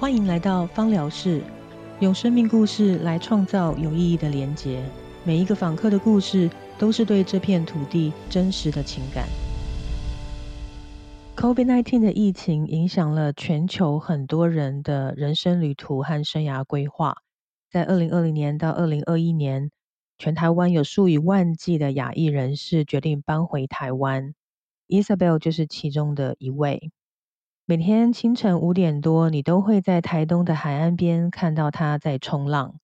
欢迎来到芳疗室，用生命故事来创造有意义的连结。每一个访客的故事，都是对这片土地真实的情感。COVID-19 的疫情影响了全球很多人的人生旅途和生涯规划。在二零二零年到二零二一年，全台湾有数以万计的亚裔人士决定搬回台湾，Isabel 就是其中的一位。每天清晨五点多，你都会在台东的海岸边看到他在冲浪，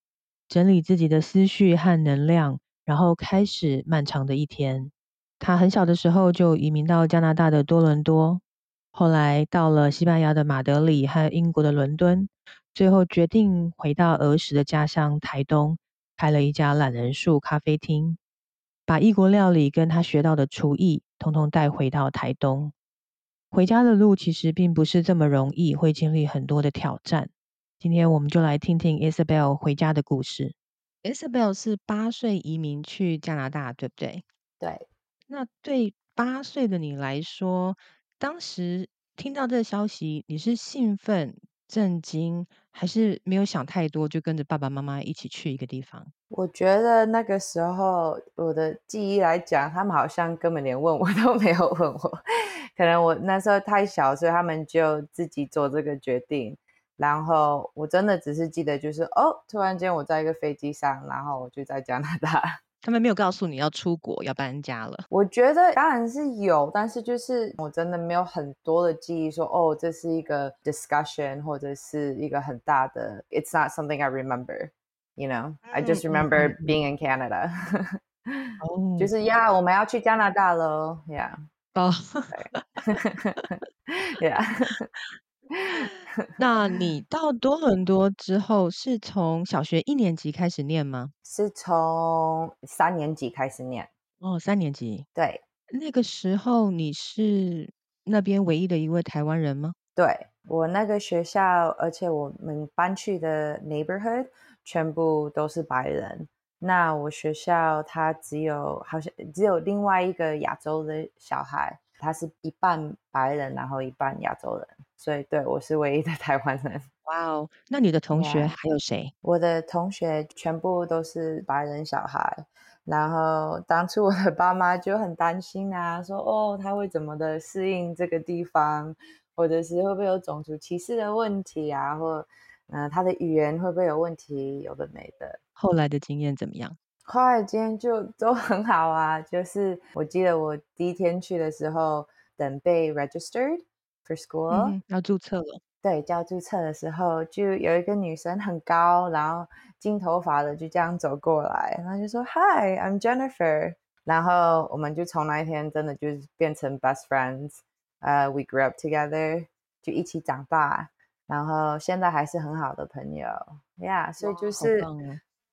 整理自己的思绪和能量，然后开始漫长的一天。他很小的时候就移民到加拿大的多伦多，后来到了西班牙的马德里和英国的伦敦，最后决定回到儿时的家乡台东，开了一家懒人树咖啡厅，把异国料理跟他学到的厨艺，通通带回到台东。回家的路其实并不是这么容易，会经历很多的挑战。今天我们就来听听 Isabel 回家的故事。Isabel 是八岁移民去加拿大，对不对？对。那对八岁的你来说，当时听到这个消息，你是兴奋、震惊，还是没有想太多，就跟着爸爸妈妈一起去一个地方？我觉得那个时候，我的记忆来讲，他们好像根本连问我 都没有问我。可能我那时候太小，所以他们就自己做这个决定。然后我真的只是记得，就是哦，突然间我在一个飞机上，然后我就在加拿大。他们没有告诉你要出国要搬家了。我觉得当然是有，但是就是我真的没有很多的记忆，说哦，这是一个 discussion 或者是一个很大的。It's not something I remember, you know. I just remember being in Canada. 哦，就是呀，我们要去加拿大了，Yeah. 哦，对啊。那你到多伦多之后，是从小学一年级开始念吗？是从三年级开始念。哦，三年级。对。那个时候你是那边唯一的一位台湾人吗？对，我那个学校，而且我们搬去的 neighborhood 全部都是白人。那我学校他只有好像只有另外一个亚洲的小孩，他是一半白人，然后一半亚洲人，所以对我是唯一的 台湾人。哇哦，那你的同学还有谁？我的同学全部都是白人小孩，然后当初我的爸妈就很担心啊，说哦他会怎么的适应这个地方，或者是会不会有种族歧视的问题啊，或嗯他的语言会不会有问题，有的没的。后来的经验怎么样？后来经验就都很好啊。就是我记得我第一天去的时候，等被 registered for school，要注册了。对，要注册的时候，就有一个女生很高，然后金头发的就这样走过来，然后就说 Hi, I'm Jennifer。然后我们就从那一天真的就是变成 best friends。呃，we grew up together，就一起长大，然后现在还是很好的朋友。Yeah，所以就是。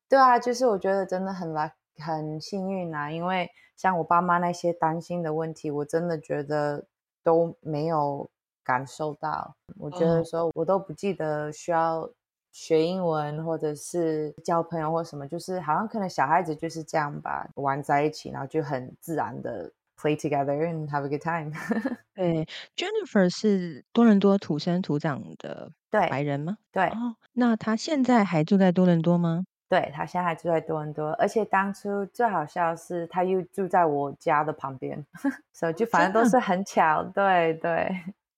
对啊，就是我觉得真的很来很幸运啊，因为像我爸妈那些担心的问题，我真的觉得都没有感受到。我觉得说我都不记得需要学英文或者是交朋友或什么，就是好像可能小孩子就是这样吧，玩在一起，然后就很自然的 play together and have a good time。对，Jennifer 是多伦多土生土长的白人吗？对。哦，那他现在还住在多伦多吗？对他现在还住在多伦多，而且当初最好笑是他又住在我家的旁边，所以就反正都是很巧。对对。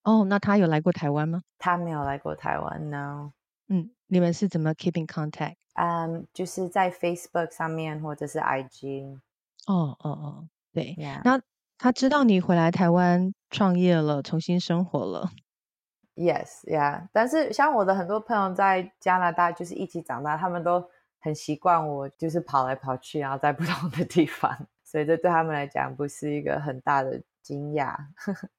哦，那他有来过台湾吗？他没有来过台湾，no。嗯，你们是怎么 keep in contact？嗯，就是在 Facebook 上面或者是 IG。哦哦哦，对。那他知道你回来台湾创业了，重新生活了。Yes，yeah。但是像我的很多朋友在加拿大就是一起长大，他们都。很习惯我就是跑来跑去，然后在不同的地方，所以这对他们来讲不是一个很大的惊讶。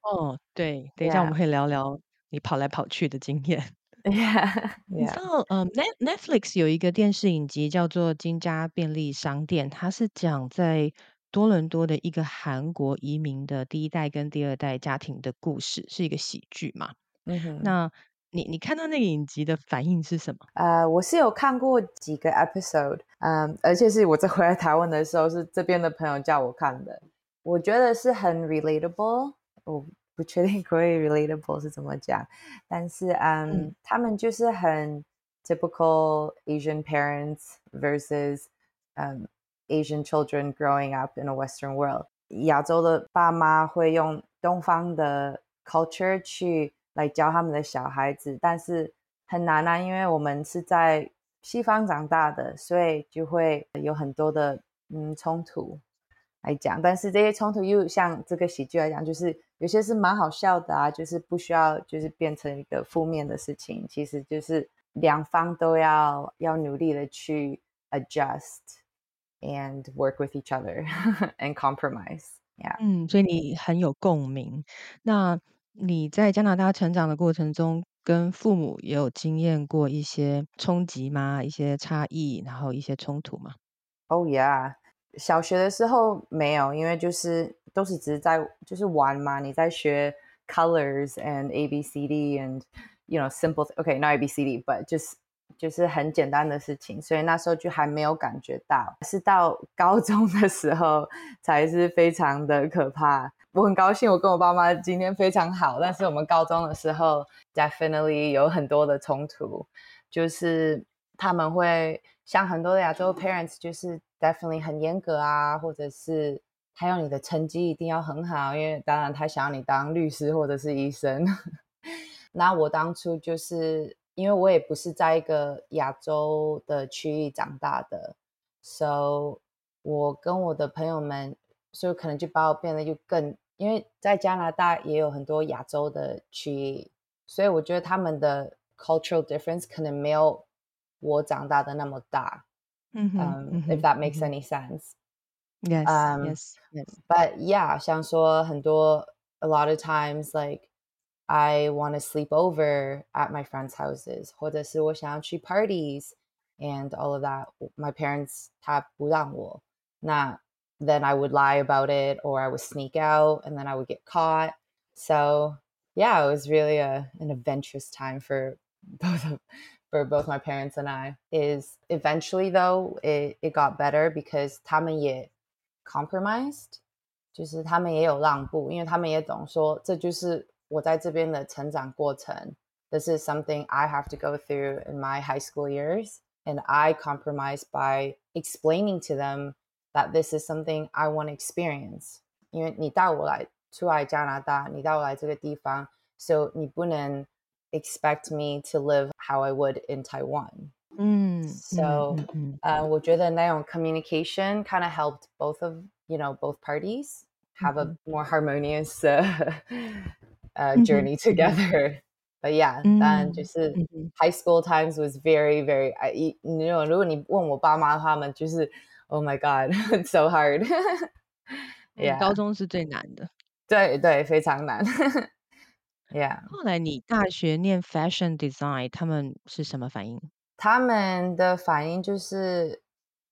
哦，对，等一下我们会聊聊你跑来跑去的经验。你知道，嗯，Net Netflix 有一个电视影集叫做《金家便利商店》，它是讲在多伦多的一个韩国移民的第一代跟第二代家庭的故事，是一个喜剧嘛？嗯哼，那。你你看到那个影集的反应是什么？呃，我是有看过几个 episode，嗯，而且是我在回来台湾的时候，是这边的朋友叫我看的。我觉得是很 relatable。我不确定可以 relatable 是怎么讲，但是嗯，嗯他们就是很 typical Asian parents versus um Asian children growing up in a Western world。亚洲的爸妈会用东方的 culture 去来教他们的小孩子，但是很难啊，因为我们是在西方长大的，所以就会有很多的嗯冲突来讲。但是这些冲突又像这个喜剧来讲，就是有些是蛮好笑的啊，就是不需要就是变成一个负面的事情，其实就是两方都要要努力的去 adjust。and work with each other and compromise. Yeah. 嗯，所以你很有共鸣。那你在加拿大成长的过程中，跟父母也有经验过一些冲击吗？一些差异，然后一些冲突吗？ Oh yeah，小学的时候没有，因为就是都是只是在就是玩嘛，你在学 colors and A B C D and you know simple okay not A B C D but just 就是很简单的事情，所以那时候就还没有感觉到，是到高中的时候才是非常的可怕。我很高兴，我跟我爸妈今天非常好，但是我们高中的时候 definitely 有很多的冲突，就是他们会像很多的亚洲 parents，就是 definitely 很严格啊，或者是他要你的成绩一定要很好，因为当然他想要你当律师或者是医生。那我当初就是因为我也不是在一个亚洲的区域长大的，so 我跟我的朋友们，所以可能就把我变得就更，因为在加拿大也有很多亚洲的区域，所以我觉得他们的 cultural difference 可能没有我长大的那么大。嗯哼，Um, 嗯 if that makes any sense. Yes, Um, yes, yes. But yeah, 像说很多 a lot of times like I want to sleep over at my friends' houses，或者是我想要去 parties and all of that. My parents 他不让我，那 then I would lie about it or I would sneak out and then I would get caught. So yeah, it was really a an adventurous time for both of for both my parents and I. Is eventually though it, it got better because 他们也 compromised，就是他们也有让步，因为他们也懂说这就是 我在这边的成长过程。This is something I have to go through in my high school years, and I compromise by explaining to them that this is something I want to experience. 因为你带我来出来加拿大，你带我来这个地方，so 你不能 expect me to live how I would in Taiwan. 嗯，嗯 So 嗯嗯呃，我觉得那种 communication kind of helped both of you know both parties have a more harmonious uh, uh, 嗯哼 journey 嗯哼 together. But yeah, 嗯当然就是 嗯哼 high school times was very very I 一你有如果你问我爸妈他们就是 Oh my God, it's so hard. 嗯， yeah，高中是最难的。对对，非常难。yeah. 后来你大学念 fashion design，他们是什么反应？他们的反应就是，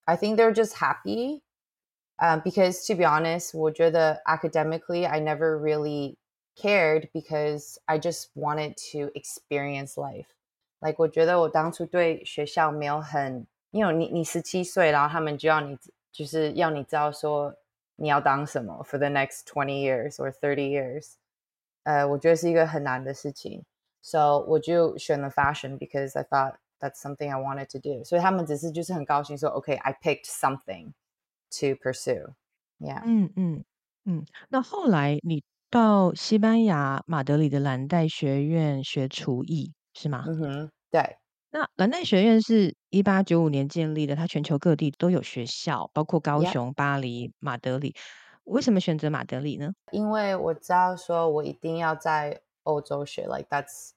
I think they're just happy. Um, because to be honest, 我觉得 academically I never really cared because I just wanted to experience life. Like 我觉得我当初对学校没有很，因为你你十七岁，然后他们就要你就是要你知道说你要当什么 for the next twenty years or thirty years. 呃，我觉得是一个很难的事情。So 我就选了 fashion because I thought that's something I wanted to do. 所以他们只是就是很高兴说，OK, I picked something to pursue. Yeah. 嗯嗯嗯。那后来你 到西班牙马德里的蓝带学院学厨艺是吗？嗯哼，对，那蓝带学院是一八九五年建立的，它全球各地都有学校，包括高雄、巴黎、马德里。为什么选择马德里呢？因为我知道说我一定要在欧洲学，like that's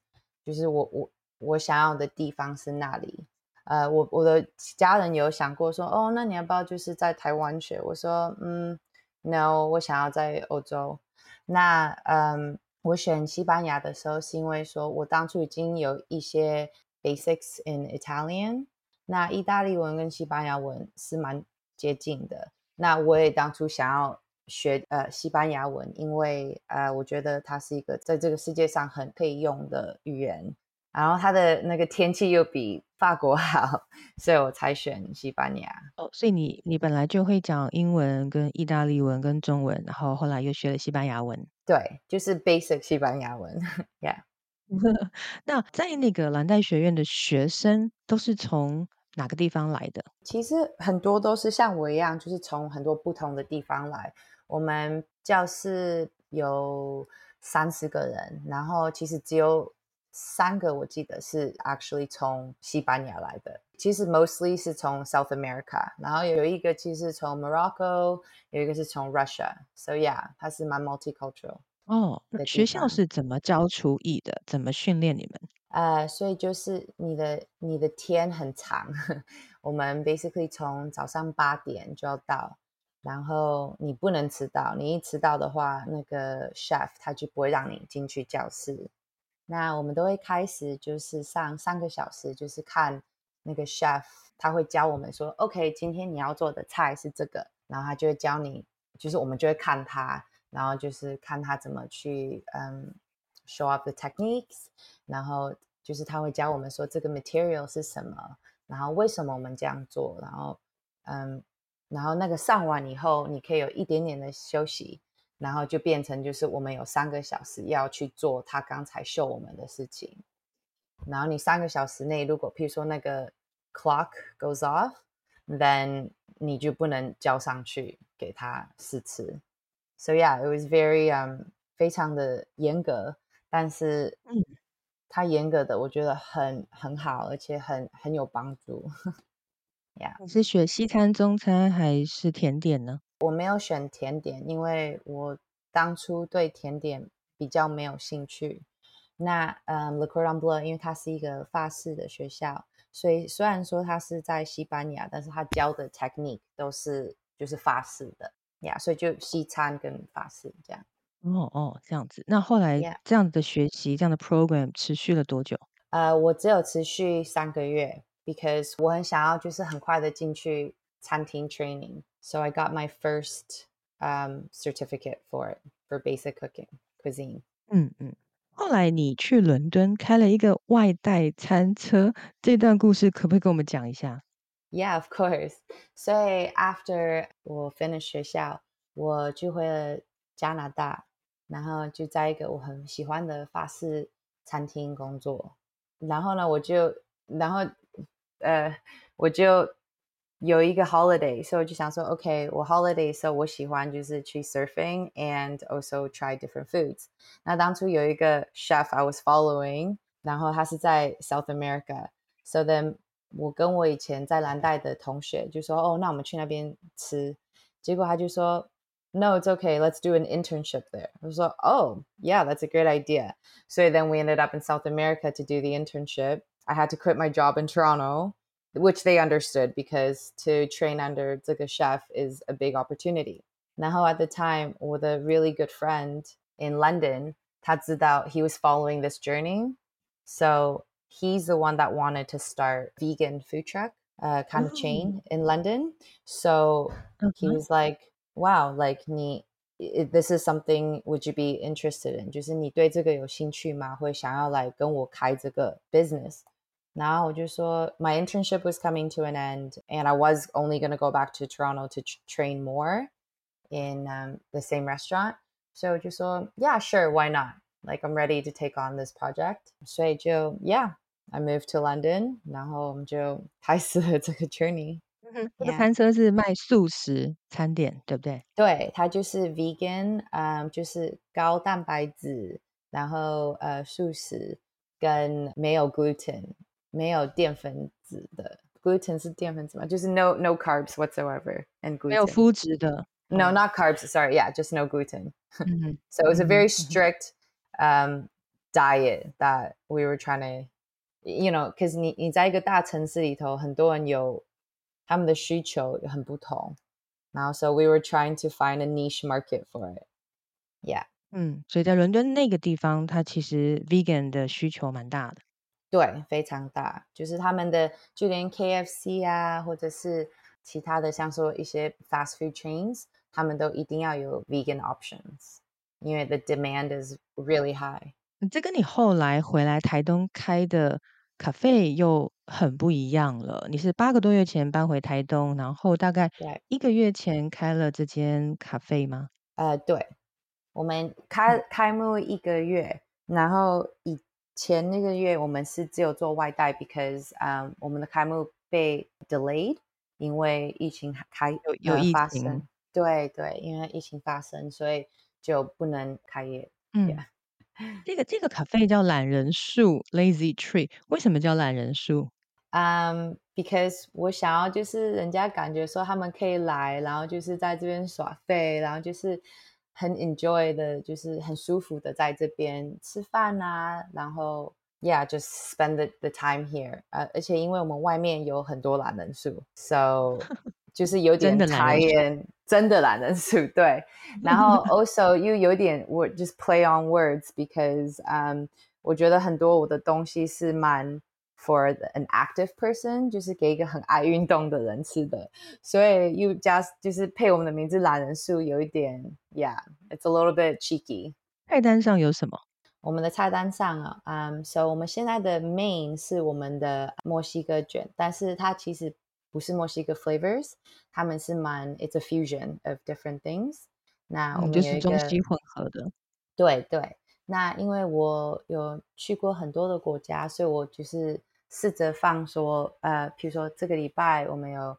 就是我我我想要的地方是那里。呃，我我的家人有想过说，哦，那你要不要就是在台湾学？我说，嗯，no，我想要在欧洲。那嗯，我选西班牙的时候是因为说我当初已经有一些 basics in Italian，那意大利文跟西班牙文是蛮接近的。那我也当初想要学呃西班牙文，因为呃我觉得它是一个在这个世界上很可以用的语言。然后它的那个天气又比法国 好，所以我才选西班牙。哦，所以你你本来就会讲英文、跟意大利文、跟中文，然后后来又学了西班牙文。对，就是 basic 西班牙文，Yeah。那在那个蓝带学院的学生都是从哪个地方来的？其实很多都是像我一样，就是从很多不同的地方来。我们教室有三十个人，然后其实只有三个我记得是 actually 从西班牙来的。其实 mostly 是从 South America，然后有一个其实从 Morocco，有一个是从 Russia。So yeah，它是蛮 multicultural。哦，那学校是怎么教厨艺的？怎么训练你们？呃，所以就是你的你的天很长，我们 basically 从早上八点就要到，然后你不能迟到，你一迟到的话，那个 chef 他就不会让你进去教室。那我们都会开始就是上三个小时，就是看那个 chef 他会教我们说，OK，今天你要做的菜是这个，然后他就会教你，就是我们就会看他。然后就是看他怎么去嗯 show up the techniques，然后就是他会教我们说这个 material 是什么，然后为什么我们这样做，然后嗯，然后那个上完以后，你可以有一点点的休息，然后就变成就是我们有三个小时要去做他刚才秀我们的事情，然后你三个小时内如果譬如说那个 clock goes off，then 你就不能交上去给他试吃。So yeah, it was very um 非常的严格，但是嗯，它严格的我觉得很很好，而且很很有帮助。Yeah，你是学西餐、中餐还是甜点呢？我没有选甜点，因为我当初对甜点比较没有兴趣。那嗯，Le Cordon Bleu，因为它是一个法式的学校，所以虽然说它是在西班牙，但是它教的 technique 都是就是法式的。呀，所以就西餐跟法式这样。哦哦，这样子。那后来这样的学习，这样的 program 持续了多久？呃，我只有持续三个月，because 我很想要就是很快的进去 餐厅 training。So I got my first um certificate for it for basic cooking cuisine。嗯嗯。后来你去伦敦开了一个外带餐车，这段故事可不可以跟我们讲一下？Yeah, of course. 所以 after 我 finish 学校，我就回了加拿大，然后就在一个我很喜欢的法式餐厅工作。然后呢，我就，然后，呃，我就 有一个 holiday，所以我就想说，OK，我 holiday 时候我喜欢就是去 surfing and also try different foods。那当初有一个 chef I was following，然后他是在 South America，so then 我跟我以前在蓝带的同学就说：“哦，那我们去那边吃。”结果他就说：“No, it's okay. Let's do an internship there.” 我说：“Oh, yeah, that's a great idea.” So then we ended up in South America to do the internship. I had to quit my job in Toronto, which they understood because to train under 这个 chef is a big opportunity. 然后 at the time, 我的 really good friend in London, 他知道 he was following this journey. So he's the one that wanted to start vegan food truck uh, kind of chain oh. in London. So he was like, "Wow, like 你 this is something would you be interested in？就是你对这个有兴趣吗？会想要来跟我开这个 business？” 然后我就说，My internship was coming to an end, and I was only going to go back to Toronto to train more in um, the same restaurant. So 就说，Yeah, sure, why not? Like I'm ready to take on this project. 所以就 Yeah, I moved to London，然后我们就开始了这个 journey。这个餐车是卖素食餐点，对不对？对，它就是 vegan，嗯，就是高蛋白质，然后呃素食跟没有 gluten， 没有淀粉质的。gluten 是淀粉质吗？就是 no no carbs whatsoever and gluten 没有麸质的。No, not carbs. Sorry, yeah, just no gluten. so it was a very strict um, diet that we were trying to you know, because 你你在一个大城市里头，很多人有他们的需求很不同，然后 so we were trying to find a niche market for it. Yeah. 嗯，所以在伦敦那个地方，它其实 vegan 的需求蛮大的。 对，非常大，就是他们的就连 KFC 啊，或者是其他的像说一些 fast food chains，他们都一定要有 vegan options，因为 the demand is really high. 这跟你后来回来台东开的咖啡又很不一样了。你是八个多月前搬回台东，然后大概对，一个月前开了这间咖啡吗？呃，对，我们开开幕一个月，然后以前那个月我们是只有做外带，because 嗯，我们的开幕被 delayed，因为疫情开有有呃疫情，发生，对对，因为疫情发生，所以就不能开业。嗯，Yeah. 这个这个咖啡叫懒人树 （Lazy Tree），为什么叫懒人树？嗯、b e c a u s e 我想要就是人家感觉说他们可以来，然后就是在这边耍废，然后就是很 enjoy 的，就是很舒服的在这边吃饭啊，然后 yeah，just spend the the time here。呃，而且因为我们外面有很多懒人树，so 就是有点真的懒人树 tie in，真的懒人树，对。然后 also 又有点 word just play on words because 嗯、我觉得很多我的东西是蛮 for an active person，就是给一个很爱运动的人吃的，所以又加就是配我们的名字懒人树有一点，yeah，it's a little bit cheeky。菜单上有什么？我们的菜单上啊，嗯、so 我们现在的 main 是我们的墨西哥卷，但是它其实不是墨西哥 flavors，他们是蛮 it's a fusion of different things。那我嗯，就们有一个是中西混合的。对对，那因为我有去过很多的国家，所以我就是试着放说，呃，譬如说这个礼拜我们有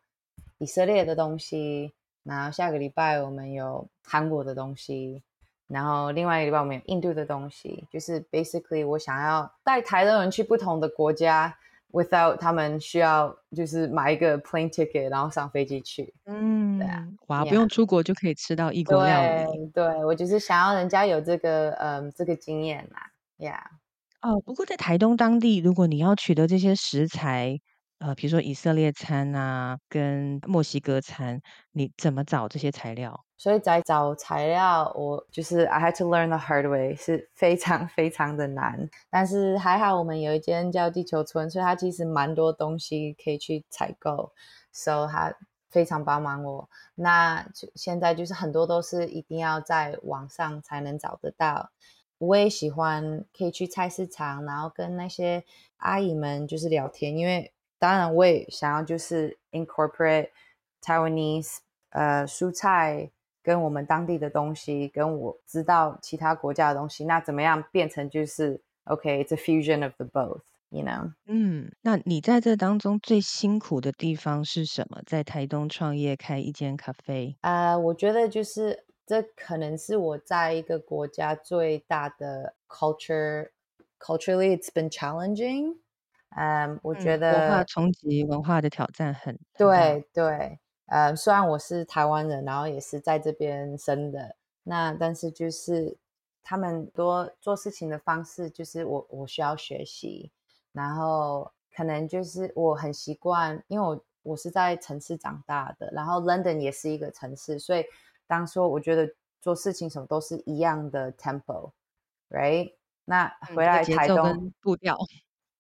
以色列的东西，然后下个礼拜我们有韩国的东西，然后另外一个礼拜我们有印度的东西，就是 basically 我想要带台的人去不同的国家，without 他们需要就是买一个 plane ticket，然后上飞机去。嗯，哇，不用出国就可以吃到异国料理。对对，我就是想要人家有这个嗯这个经验啦，Yeah。哦，不过在台东当地，如果你要取得这些食材，呃，比如说以色列餐啊，跟墨西哥餐，你怎么找这些材料？所以在找材料，我就是 I had to learn the hard way，是非常非常的难。但是还好我们有一间叫地球村，所以它其实蛮多东西可以去采购，so 它非常帮忙我。那就现在就是很多都是一定要在网上才能找得到。我也喜欢可以去菜市场，然后跟那些阿姨们就是聊天，因为当然我也想要就是 incorporate Taiwanese 呃蔬菜跟我们当地的东西，跟我知道其他国家的东西，那怎么样变成就是 OK，it's、a fusion of the both，you know？嗯，那你在这当中最辛苦的地方是什么？在台东创业开一间咖啡，呃，我觉得就是这可能是我在一个国家最大的 culture culturally it's been challenging。嗯，我觉嗯文化得冲击、文化的挑战很。对对，呃，虽然我是台湾人，然后也是在这边生的，那但是就是他们多做事情的方式，就是我我需要学习，然后可能就是我很习惯，因为我我是在城市长大的，然后 London 也是一个城市，所以当说我觉得做事情什么都是一样的 tempo，right？那嗯，回来台东。跟步调。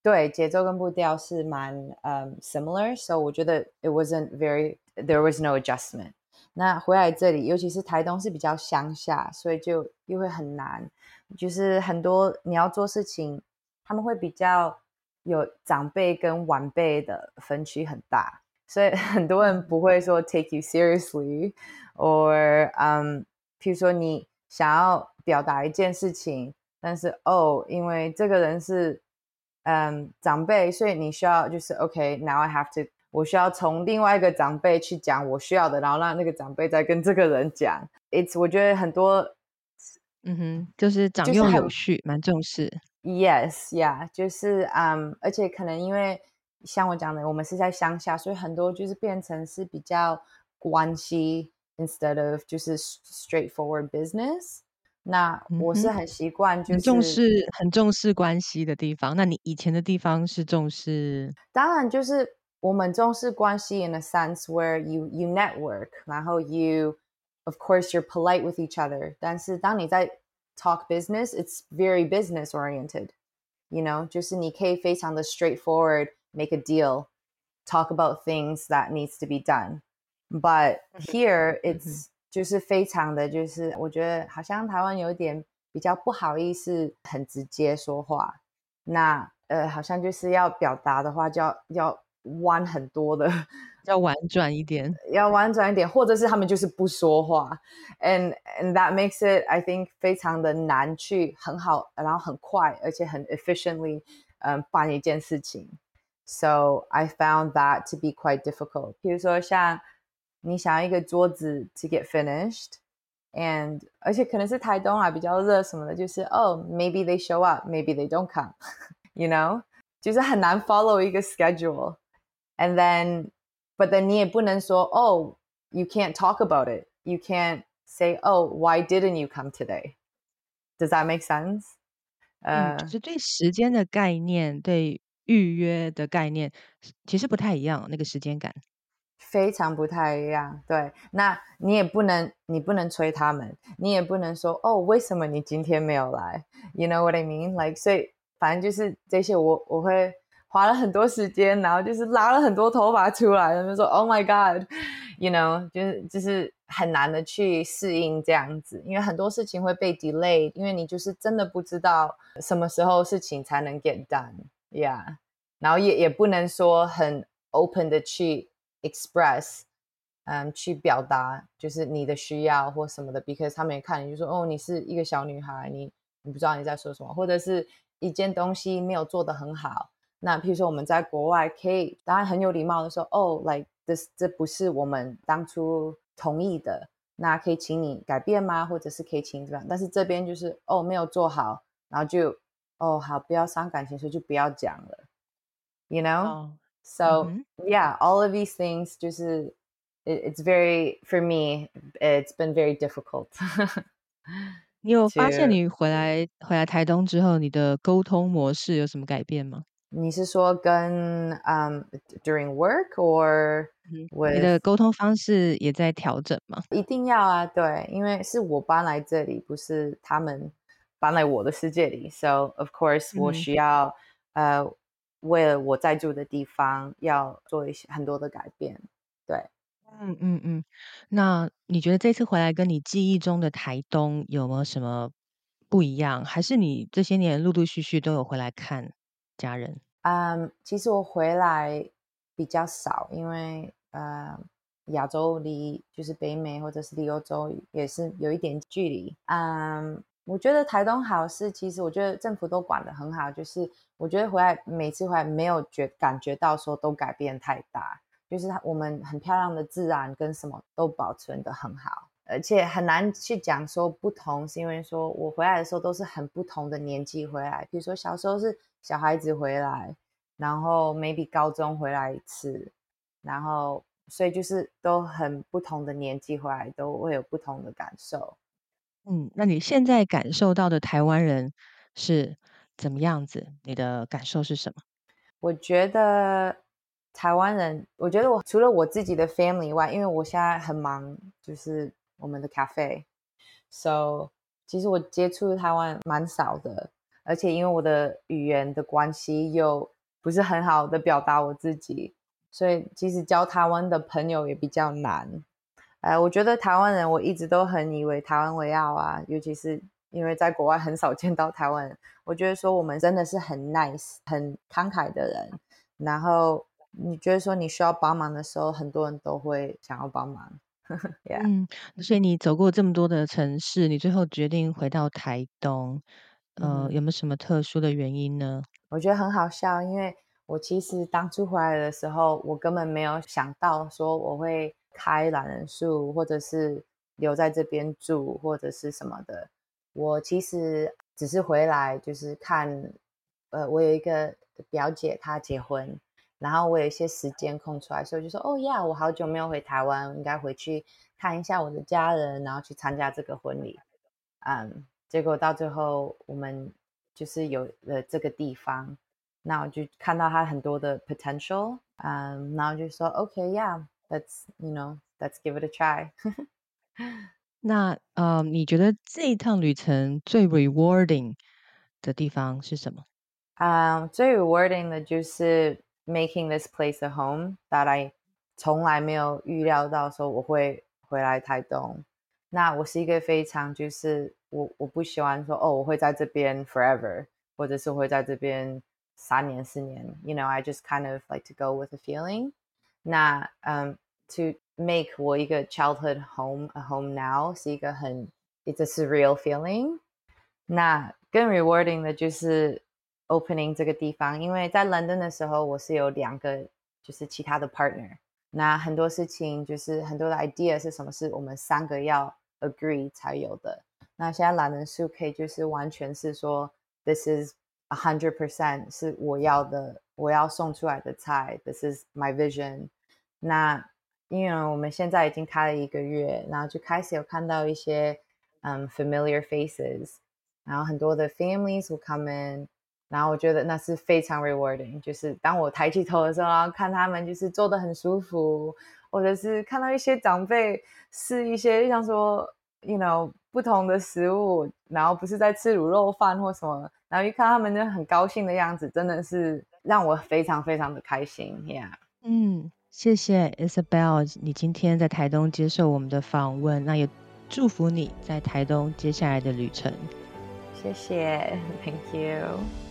对，节奏跟步调是蛮嗯 similar，so 我觉得 it wasn't very there was no adjustment。那回来这里，尤其是台东是比较乡下，所以就又会很难，就是很多你要做事情，他们会比较有长辈跟晚辈的分区很大，所以 很多人不会说 take you seriously，or 嗯，譬如说你想要表达一件事情，但是哦，因为这个人是嗯长辈，所以你需要就是 OK，now、I have to，我需要从另外一个长辈去讲我需要的，然后让那个长辈再跟这个人讲。It's 我觉得很多嗯哼，就是长幼有序，蛮重视。Yes, yeah，就是嗯，而且可能因为像我讲的，我们是在乡下，所以很多就是变成是比较关系，instead of 就是 straightforward business。那我是嗯哼很习惯，就很重是视很重视关系的地方。那你以前的地方是重视当然就是我们重视关系 in a sense where you you network，然后 you of course you're polite with each other。但是当你在 talk business, it's very business oriented。You know，就是你可以非常的 straightforward make a deal, talk about things that needs to be done. But here 嗯哼 it's 就是非常的就是我觉得好像台湾有点比较不好意思很直接说话。那呃，好像就是要表达的话，就要要弯很多的，要婉转一点，要婉转一点，或者是他们就是不说话，and and that makes it I think 非常的难去很好，然后很快，而且很 efficiently 嗯办一件事情。So I found that to be quite difficult。比如说像你想要一个桌子 to get finished，and 而且可能是台东啊比较热什么的，就是哦 maybe they show up，maybe they don't come，you know，就是很难 follow 一个 schedule。And then but then 你也不能说 oh you can't talk about it. You can't say oh why didn't you come today? Does that make sense? 嗯，就是对时间的概念，对预约的概念其实不太一样，那个时间感 非常不太一样。对，那你也不能，你不能催他们，你也不能说哦，为什么你今天没有来？You know what I mean? Like，所以反正就是这些，我我会。花了很多时间，然后就是拉了很多头发出来，他们说 “Oh my God”，you know，就是就是很难的去适应这样子，因为很多事情会被 delay，因为你就是真的不知道什么时候事情才能 get done，yeah，然后也也不能说很 open 的去 express，嗯，去表达就是你的需要或什么的，because 他们也看你就说哦，你是一个小女孩，你你不知道你在说什么，或者是一件东西没有做得很好。那譬如说我们在国外可以当然很有礼貌的说，哦，like this 这不是我们当初同意的，那可以请你改变吗？或者是可以请怎么样？但是这边就是哦没有做好，然后就哦好不要伤感情，所以就不要讲了，you know know？So yeah, all of these things 就是 it's very for me it's been very difficult. 你有发现你回来回来台东之后，你的沟通模式有什么改变吗？你是说跟嗯 during work or 你的沟通方式也在调整吗？一定要啊，对，因为是我搬来这里，不是他们搬来我的世界里，so of course 我需要呃 为了我在住的地方要做一些很多的改变，对，嗯嗯嗯。那你觉得这次回来跟你记忆中的台东有没有什么不一样？还是你这些年陆陆续续都有回来看？家人，嗯，其实我回来比较少，因为呃，亚洲离就是北美或者是离欧洲也是有一点距离。嗯，我觉得台东好是，其实我觉得政府都管得很好，就是我觉得回来每次回来没有觉感觉到说都改变太大，就是我们很漂亮的自然跟什么都保存的很好。而且很难去讲说不同，是因为说我回来的时候都是很不同的年纪回来。比如说小时候是小孩子回来，然后 maybe 高中回来一次，然后所以就是都很不同的年纪回来，都会有不同的感受。嗯，那你现在感受到的台湾人是怎么样子？你的感受是什么？我觉得。台湾人，我觉得我除了我自己的 family 以外，因为我现在很忙，就是我们的 cafe，so 其实我接触台湾蛮少的，而且因为我的语言的关系又不是很好的表达我自己，所以其实交台湾的朋友也比较难。呃，我觉得台湾人我一直都很以为台湾为傲啊，尤其是因为在国外很少见到台湾人，我觉得说我们真的是很 nice、很慷慨的人，然后。你觉得说你需要帮忙的时候，很多人都会想要帮忙。嗯，所以你走过这么多的城市，你最后决定回到台东，呃，有没有什么特殊的原因呢？我觉得很好笑，因为我其实当初回来的时候，我根本没有想到说我会开懒人树，或者是留在这边住，或者是什么的。我其实只是回来就是看，呃，我有一个表姐她结婚。然后我有一些时间空出来，所以就说：“哦呀，我好久没有回台湾，应该回去看一下我的家人，然后去参加这个婚礼。”嗯，结果到最后我们就是有了这个地方，那我就看到他很多的 potential，嗯，然后就说：“OK，yeah，let's you know，let's give it a try。”那呃，你觉得这一趟旅程最 rewarding 的地方是什么？啊，最 rewarding 的就是。making this place a home that I 从来没有预料到说我会回来台东， 那我是一个非常就是我我不喜欢说哦我会在这边 forever，或者是会在这边三年四年，you know I just kind of like to go with the feeling。那嗯、um, to make 我一个 childhood home a home now 是一个很 it's a surreal feeling。那更 rewarding 的就是 opening 这个地方，因为在 London 的时候我是有两个就是其他的 partner。那很多事情就是很多的 idea 是什么是我们三个要 agree 才有的。那现在懒人素可以就是完全是说，this is a hundred percent 是我要的，我要送出来的菜，this is my vision。那 因为我们现在已经开了一个月，然后就开始有看到一些嗯 familiar faces，然后很多的 families will come in。然后我觉得那是非常 rewarding，就是当我抬起头的时候，然后看他们就是做的很舒服，或者是看到一些长辈试一些像说，you know 不同的食物，然后不是在吃卤肉饭或什么，然后一看他们就很高兴的样子，真的是让我非常非常的开心，Yeah。嗯，谢谢 Isabel，你今天在台东接受我们的访问，那也祝福你在台东接下来的旅程。谢谢，Thank you。